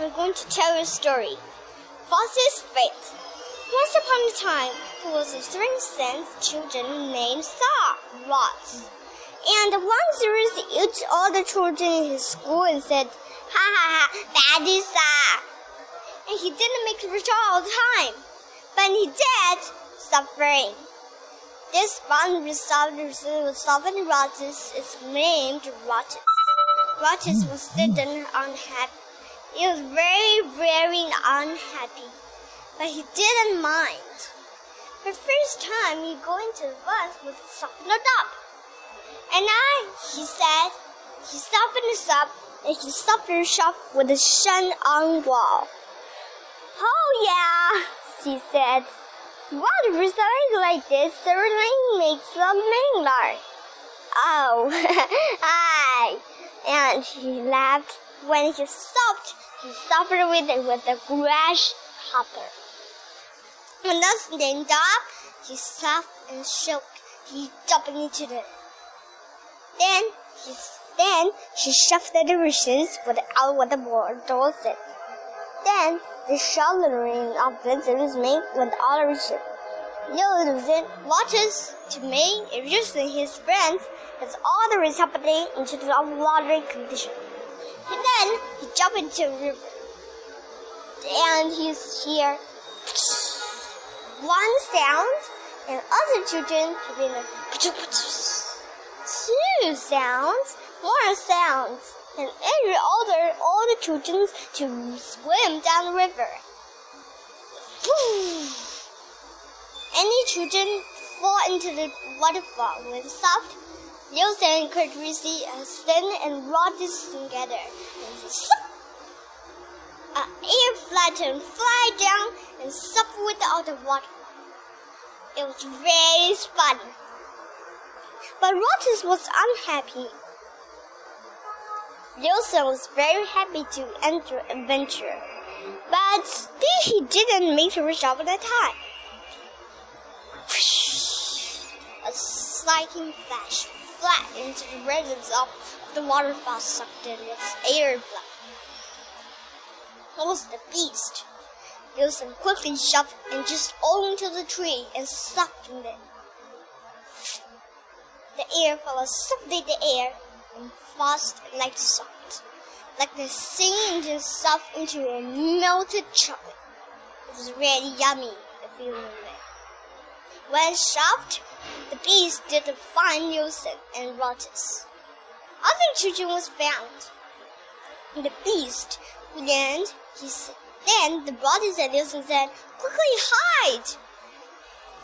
I'm going to tell a story. Foss's Fate. Once upon a time, there was a three sense children named Sa Rots. And there was each all the children in his school and said, Ha ha ha, that is Sa. And he didn't make rich all the time, but he did suffering. This one resolved with solving Rotus is named Rotus. Rotus was sitting unhappy. He was very, very unhappy, but he didn't mind. The first time he go into the bus with softened up. And I, he said, he softened us up and he softened us up with a sun on wall. Oh yeah, she said. What something like this certainly makes a mangler. Oh, I. And he laughed when he stopped. He suffered with it with a grasshopper. When the stand up, he soft and shook. He jumped into the. Then he then she shoved the dishes without what the door said. Then the shouldering of visitors made with all the Nielsen watches to make reducing his friends as all the happening into the watery condition. And then he jumped into the river. And he's here. One sound, and other children have been like two sounds, more sounds, and every other all the children to swim down the river. Any children fall into the waterfall with soft Nielsen could receive a stand and rod this together. An air flattened, fly down, and suffer without the water. It was very funny. But Rotus was unhappy. Nielsen was very happy to enter adventure, but still he didn't make the resolve at time. A slighting flash flat into the resins of the waterfall sucked in its air blood. It was the beast. Nielsen quickly shoved and just onto the tree and sucked in it. The air fell softly in the air and fast like salt, like the singing itself into a melted chocolate. It was really yummy, the feeling of it. When shocked, the beast did find Nielsen and Rotus. Other children was found. The beast then he said, then the brothers and Nielsen said, "Quickly hide!"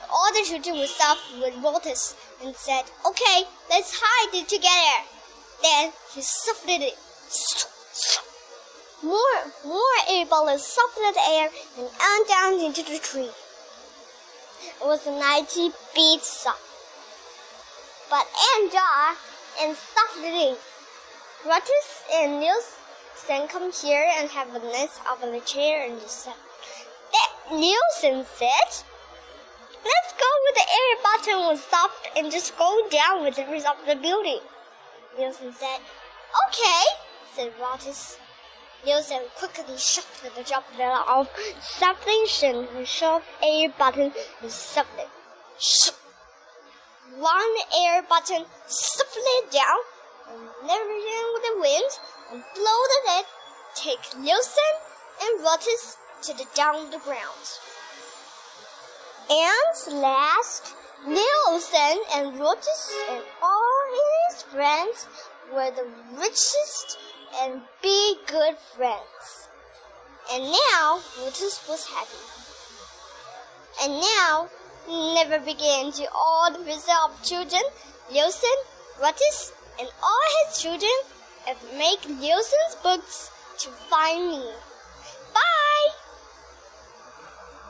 All the children were stopped with Rotus and said, "Okay, let's hide it together." Then he suffocated it. More, more air bullets softened the air and down into the tree. It was a ninety beat song. But Jar and Saturday, Rotus and Nielsen come here and have a nice of the chair and sun. That Nielsen said, Let's go with the air button was soft and just go down with the rest of the building. Nielsen said, Okay, said Rotus. Nielsen quickly shoved the job of something and shoved air button and something. One air button slid down and never in with the wind and blow the net, take Nielsen and Rotus to the down the ground. And last, Nielsen and Rotus and all his friends were the richest and be good friends. And now Rotus was happy. And now never began to all the of children, Nielsen, Rotus, and all his children, and make Nielsen's books to find me.